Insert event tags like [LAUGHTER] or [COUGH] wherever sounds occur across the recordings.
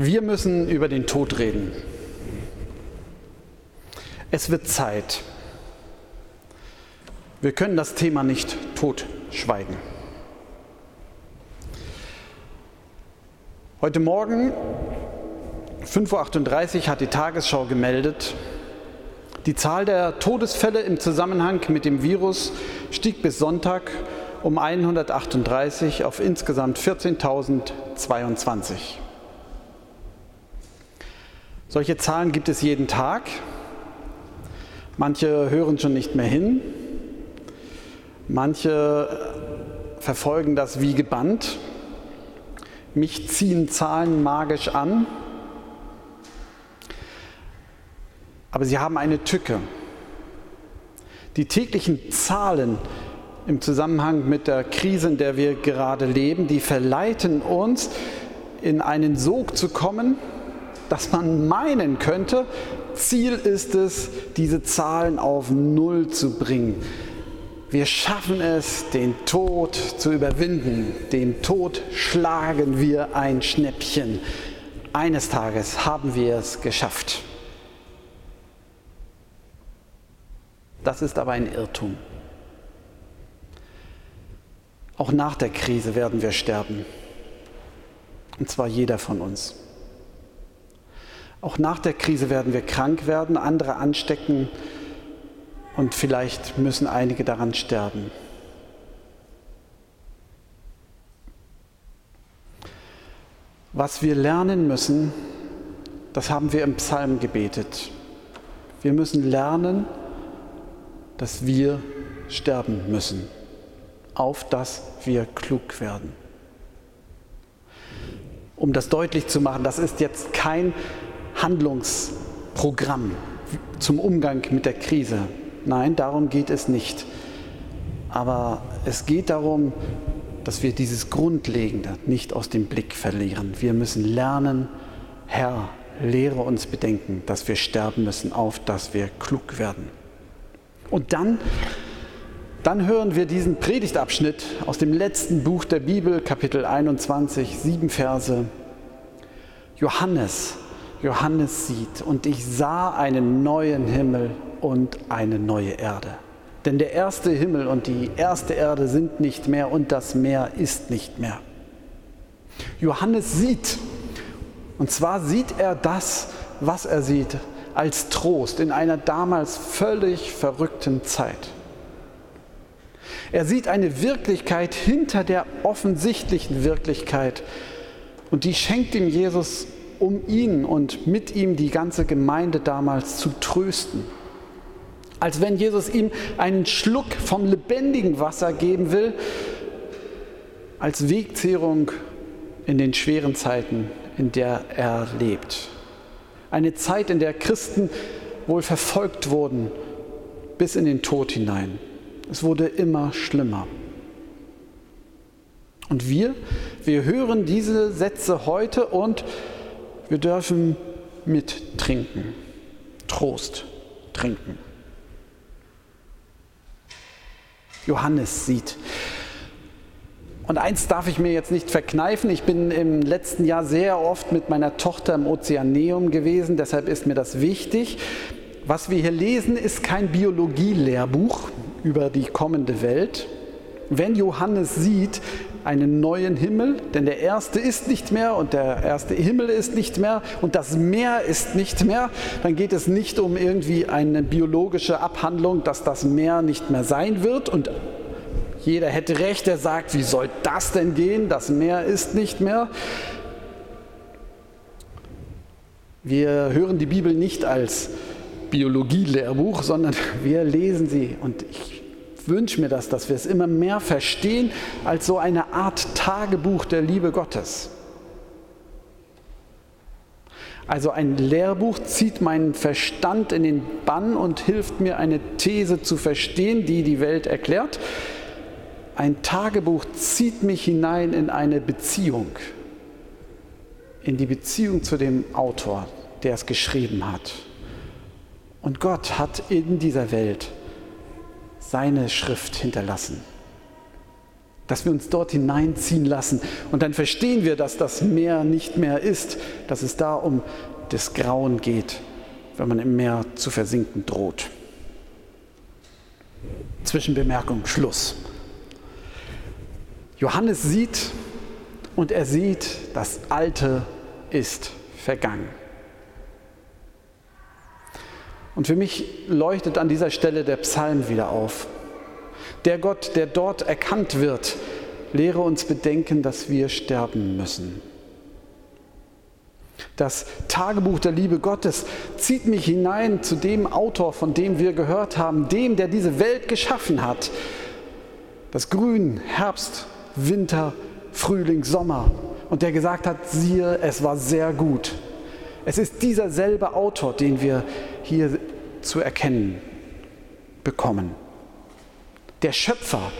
Wir müssen über den Tod reden. Es wird Zeit. Wir können das Thema nicht totschweigen. Heute Morgen, 5.38 Uhr, hat die Tagesschau gemeldet, die Zahl der Todesfälle im Zusammenhang mit dem Virus stieg bis Sonntag um 138 auf insgesamt 14.022. Solche Zahlen gibt es jeden Tag. Manche hören schon nicht mehr hin. Manche verfolgen das wie gebannt. Mich ziehen Zahlen magisch an. Aber sie haben eine Tücke. Die täglichen Zahlen im Zusammenhang mit der Krise, in der wir gerade leben, die verleiten uns, in einen Sog zu kommen, dass man meinen könnte, Ziel ist es, diese Zahlen auf Null zu bringen. Wir schaffen es, den Tod zu überwinden. Dem Tod schlagen wir ein Schnäppchen. Eines Tages haben wir es geschafft. Das ist aber ein Irrtum. Auch nach der Krise werden wir sterben. Und zwar jeder von uns. Auch nach der Krise werden wir krank werden, andere anstecken und vielleicht müssen einige daran sterben. Was wir lernen müssen, das haben wir im Psalm gebetet. Wir müssen lernen, dass wir sterben müssen auf dass wir klug werden. Um das deutlich zu machen, das ist jetzt kein Handlungsprogramm zum Umgang mit der Krise. Nein, darum geht es nicht. Aber es geht darum, dass wir dieses Grundlegende nicht aus dem Blick verlieren. Wir müssen lernen, Herr, lehre uns bedenken, dass wir sterben müssen, auf dass wir klug werden. Und dann dann hören wir diesen Predigtabschnitt aus dem letzten Buch der Bibel, Kapitel 21, sieben Verse. Johannes, Johannes sieht, und ich sah einen neuen Himmel und eine neue Erde. Denn der erste Himmel und die erste Erde sind nicht mehr und das Meer ist nicht mehr. Johannes sieht, und zwar sieht er das, was er sieht, als Trost in einer damals völlig verrückten Zeit. Er sieht eine Wirklichkeit hinter der offensichtlichen Wirklichkeit und die schenkt ihm Jesus, um ihn und mit ihm die ganze Gemeinde damals zu trösten. Als wenn Jesus ihm einen Schluck vom lebendigen Wasser geben will, als Wegzehrung in den schweren Zeiten, in der er lebt. Eine Zeit, in der Christen wohl verfolgt wurden bis in den Tod hinein. Es wurde immer schlimmer. Und wir, wir hören diese Sätze heute und wir dürfen mittrinken. Trost trinken. Johannes sieht. Und eins darf ich mir jetzt nicht verkneifen. Ich bin im letzten Jahr sehr oft mit meiner Tochter im Ozeaneum gewesen, deshalb ist mir das wichtig. Was wir hier lesen, ist kein Biologielehrbuch über die kommende Welt. Wenn Johannes sieht einen neuen Himmel, denn der erste ist nicht mehr und der erste Himmel ist nicht mehr und das Meer ist nicht mehr, dann geht es nicht um irgendwie eine biologische Abhandlung, dass das Meer nicht mehr sein wird und jeder hätte recht, der sagt, wie soll das denn gehen? Das Meer ist nicht mehr. Wir hören die Bibel nicht als Biologie-Lehrbuch, sondern [LAUGHS] wir lesen sie und ich wünsche mir das, dass wir es immer mehr verstehen als so eine Art Tagebuch der Liebe Gottes. Also ein Lehrbuch zieht meinen Verstand in den Bann und hilft mir eine These zu verstehen, die die Welt erklärt. Ein Tagebuch zieht mich hinein in eine Beziehung, in die Beziehung zu dem Autor, der es geschrieben hat. Und Gott hat in dieser Welt seine Schrift hinterlassen. dass wir uns dort hineinziehen lassen. Und dann verstehen wir, dass das Meer nicht mehr ist, dass es da um das Grauen geht, wenn man im Meer zu versinken droht. Zwischenbemerkung, Schluss. Johannes sieht und er sieht, das Alte ist vergangen. Und für mich leuchtet an dieser Stelle der Psalm wieder auf. Der Gott, der dort erkannt wird, lehre uns bedenken, dass wir sterben müssen. Das Tagebuch der Liebe Gottes zieht mich hinein zu dem Autor, von dem wir gehört haben, dem, der diese Welt geschaffen hat. Das Grün, Herbst, Winter, Frühling, Sommer. Und der gesagt hat, siehe, es war sehr gut. Es ist dieser selbe Autor, den wir hier zu erkennen bekommen. Der Schöpfer,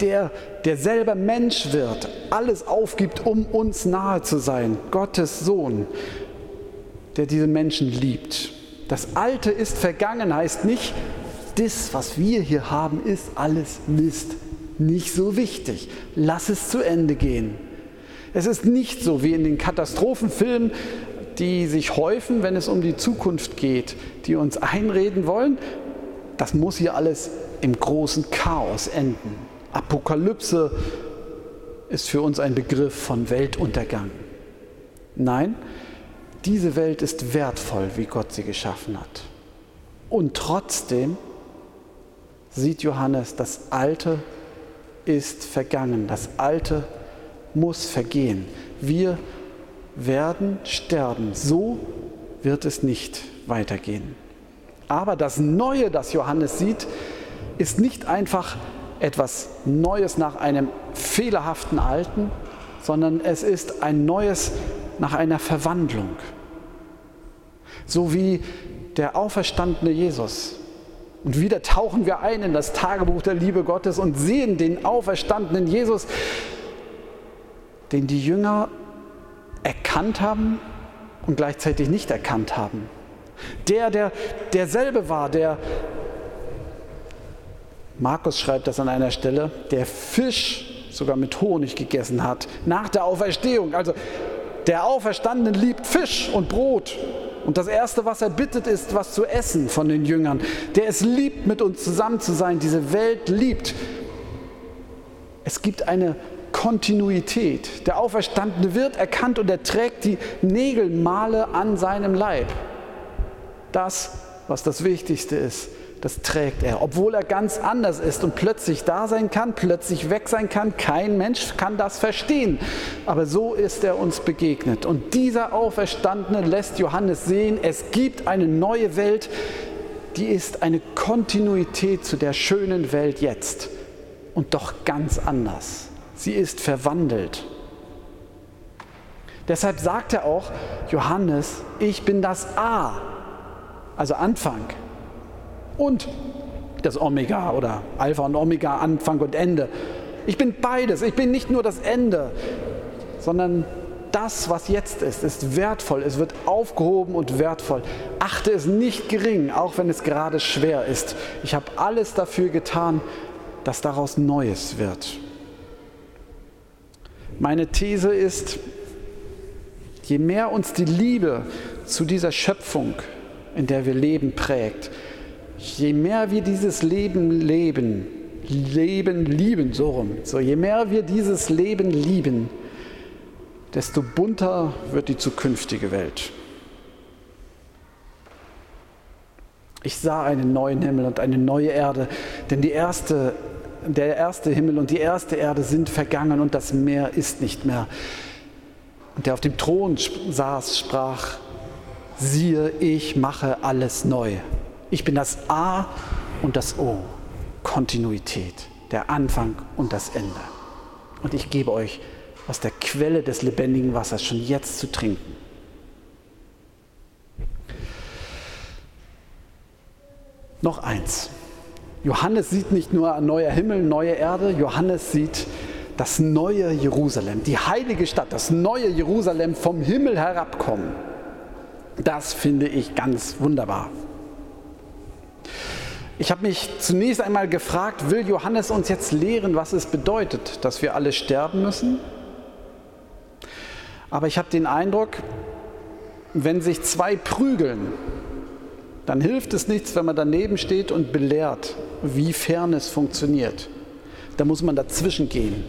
der, der selber Mensch wird, alles aufgibt, um uns nahe zu sein. Gottes Sohn, der diese Menschen liebt. Das Alte ist vergangen, heißt nicht, das, was wir hier haben, ist alles Mist. Nicht so wichtig. Lass es zu Ende gehen. Es ist nicht so wie in den Katastrophenfilmen, die sich häufen, wenn es um die Zukunft geht, die uns einreden wollen, das muss hier alles im großen Chaos enden. Apokalypse ist für uns ein Begriff von Weltuntergang. Nein, diese Welt ist wertvoll, wie Gott sie geschaffen hat. Und trotzdem sieht Johannes, das Alte ist vergangen, das Alte muss vergehen. Wir werden sterben. So wird es nicht weitergehen. Aber das Neue, das Johannes sieht, ist nicht einfach etwas Neues nach einem fehlerhaften Alten, sondern es ist ein Neues nach einer Verwandlung. So wie der auferstandene Jesus. Und wieder tauchen wir ein in das Tagebuch der Liebe Gottes und sehen den auferstandenen Jesus, den die Jünger erkannt haben und gleichzeitig nicht erkannt haben. Der, der derselbe war, der Markus schreibt das an einer Stelle, der Fisch sogar mit Honig gegessen hat, nach der Auferstehung. Also der Auferstandene liebt Fisch und Brot. Und das Erste, was er bittet, ist, was zu essen von den Jüngern. Der es liebt, mit uns zusammen zu sein, diese Welt liebt. Es gibt eine Kontinuität. Der Auferstandene wird erkannt und er trägt die Nägelmale an seinem Leib. Das, was das Wichtigste ist, das trägt er, obwohl er ganz anders ist und plötzlich da sein kann, plötzlich weg sein kann. Kein Mensch kann das verstehen. Aber so ist er uns begegnet. Und dieser Auferstandene lässt Johannes sehen, es gibt eine neue Welt, die ist eine Kontinuität zu der schönen Welt jetzt und doch ganz anders. Sie ist verwandelt. Deshalb sagt er auch, Johannes, ich bin das A, also Anfang und das Omega oder Alpha und Omega, Anfang und Ende. Ich bin beides. Ich bin nicht nur das Ende, sondern das, was jetzt ist, ist wertvoll. Es wird aufgehoben und wertvoll. Achte es nicht gering, auch wenn es gerade schwer ist. Ich habe alles dafür getan, dass daraus Neues wird. Meine These ist, je mehr uns die Liebe zu dieser Schöpfung, in der wir leben, prägt, je mehr wir dieses Leben leben, Leben lieben, so rum, so je mehr wir dieses Leben lieben, desto bunter wird die zukünftige Welt. Ich sah einen neuen Himmel und eine neue Erde, denn die erste, der erste Himmel und die erste Erde sind vergangen und das Meer ist nicht mehr. Und der auf dem Thron saß, sprach, siehe, ich mache alles neu. Ich bin das A und das O. Kontinuität, der Anfang und das Ende. Und ich gebe euch aus der Quelle des lebendigen Wassers schon jetzt zu trinken. Noch eins. Johannes sieht nicht nur ein neuer Himmel, neue Erde, Johannes sieht das neue Jerusalem, die heilige Stadt, das neue Jerusalem vom Himmel herabkommen. Das finde ich ganz wunderbar. Ich habe mich zunächst einmal gefragt, will Johannes uns jetzt lehren, was es bedeutet, dass wir alle sterben müssen? Aber ich habe den Eindruck, wenn sich zwei prügeln, dann hilft es nichts, wenn man daneben steht und belehrt, wie Fairness funktioniert. Da muss man dazwischen gehen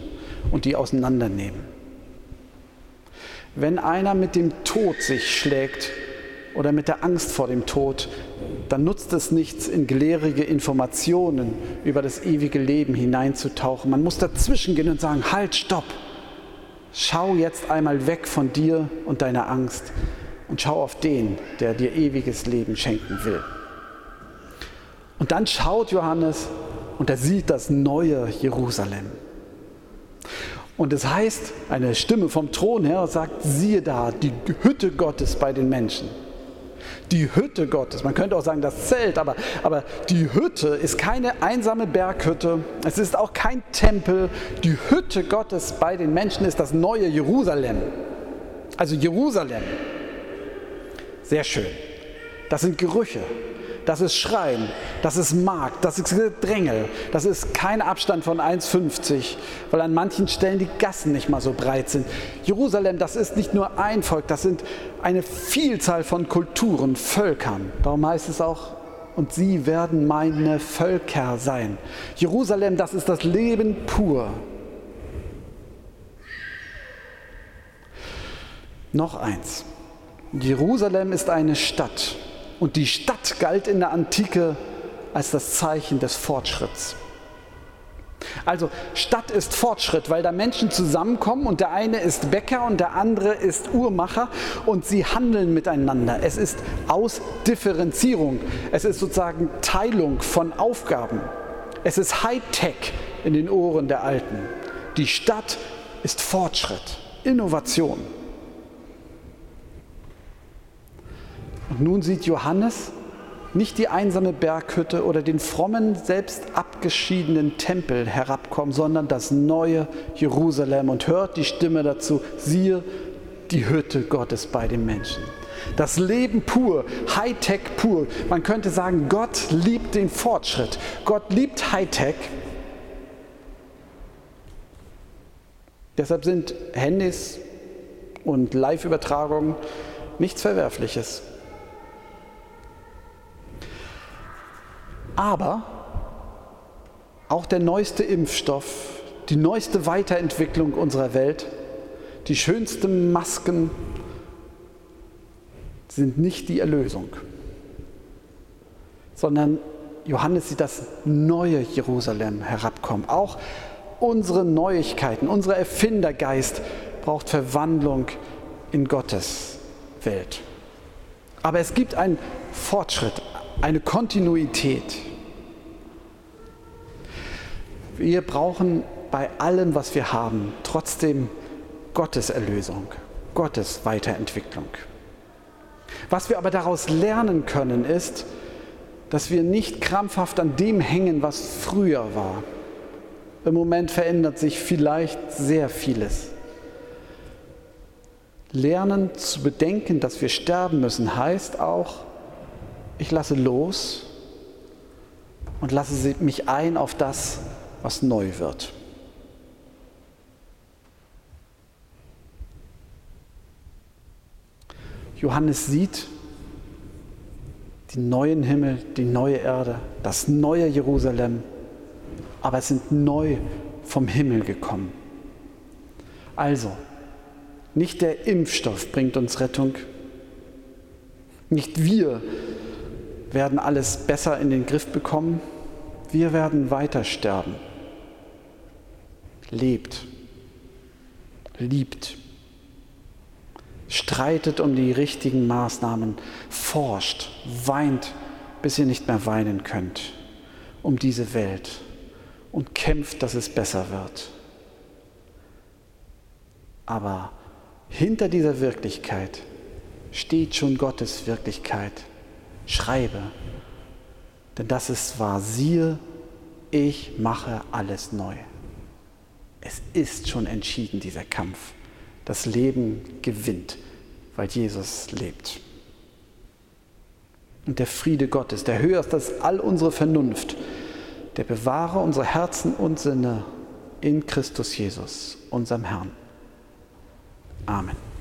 und die auseinandernehmen. Wenn einer mit dem Tod sich schlägt oder mit der Angst vor dem Tod, dann nutzt es nichts, in gelehrige Informationen über das ewige Leben hineinzutauchen. Man muss dazwischen gehen und sagen, halt, stopp. Schau jetzt einmal weg von dir und deiner Angst und schau auf den, der dir ewiges Leben schenken will. Und dann schaut Johannes und er sieht das neue Jerusalem. Und es heißt, eine Stimme vom Thron her sagt, siehe da, die Hütte Gottes bei den Menschen. Die Hütte Gottes, man könnte auch sagen das Zelt, aber, aber die Hütte ist keine einsame Berghütte, es ist auch kein Tempel. Die Hütte Gottes bei den Menschen ist das neue Jerusalem. Also Jerusalem. Sehr schön. Das sind Gerüche, das ist Schreien, das ist Markt, das ist Gedrängel, das ist kein Abstand von 1,50, weil an manchen Stellen die Gassen nicht mal so breit sind. Jerusalem, das ist nicht nur ein Volk, das sind eine Vielzahl von Kulturen, Völkern. Darum heißt es auch, und sie werden meine Völker sein. Jerusalem, das ist das Leben pur. Noch eins. Jerusalem ist eine Stadt. Und die Stadt galt in der Antike als das Zeichen des Fortschritts. Also Stadt ist Fortschritt, weil da Menschen zusammenkommen und der eine ist Bäcker und der andere ist Uhrmacher und sie handeln miteinander. Es ist Ausdifferenzierung, es ist sozusagen Teilung von Aufgaben. Es ist Hightech in den Ohren der Alten. Die Stadt ist Fortschritt, Innovation. Und nun sieht Johannes nicht die einsame Berghütte oder den frommen, selbst abgeschiedenen Tempel herabkommen, sondern das neue Jerusalem und hört die Stimme dazu, siehe die Hütte Gottes bei den Menschen. Das Leben pur, Hightech pur. Man könnte sagen, Gott liebt den Fortschritt. Gott liebt Hightech. Deshalb sind Handys und Live-Übertragungen nichts Verwerfliches. Aber auch der neueste Impfstoff, die neueste Weiterentwicklung unserer Welt, die schönsten Masken sind nicht die Erlösung, sondern Johannes sieht das neue Jerusalem herabkommen. Auch unsere Neuigkeiten, unser Erfindergeist braucht Verwandlung in Gottes Welt. Aber es gibt einen Fortschritt, eine Kontinuität. Wir brauchen bei allem, was wir haben, trotzdem Gottes Erlösung, Gottes Weiterentwicklung. Was wir aber daraus lernen können, ist, dass wir nicht krampfhaft an dem hängen, was früher war. Im Moment verändert sich vielleicht sehr vieles. Lernen zu bedenken, dass wir sterben müssen, heißt auch, ich lasse los und lasse mich ein auf das, was neu wird. Johannes sieht den neuen Himmel, die neue Erde, das neue Jerusalem, aber es sind neu vom Himmel gekommen. Also, nicht der Impfstoff bringt uns Rettung, nicht wir werden alles besser in den Griff bekommen. Wir werden weiter sterben. Lebt, liebt, streitet um die richtigen Maßnahmen, forscht, weint, bis ihr nicht mehr weinen könnt, um diese Welt und kämpft, dass es besser wird. Aber hinter dieser Wirklichkeit steht schon Gottes Wirklichkeit schreibe. Denn das ist wahr. Siehe, ich mache alles neu. Es ist schon entschieden, dieser Kampf. Das Leben gewinnt, weil Jesus lebt. Und der Friede Gottes, der höher ist als all unsere Vernunft, der bewahre unsere Herzen und Sinne in Christus Jesus, unserem Herrn. Amen.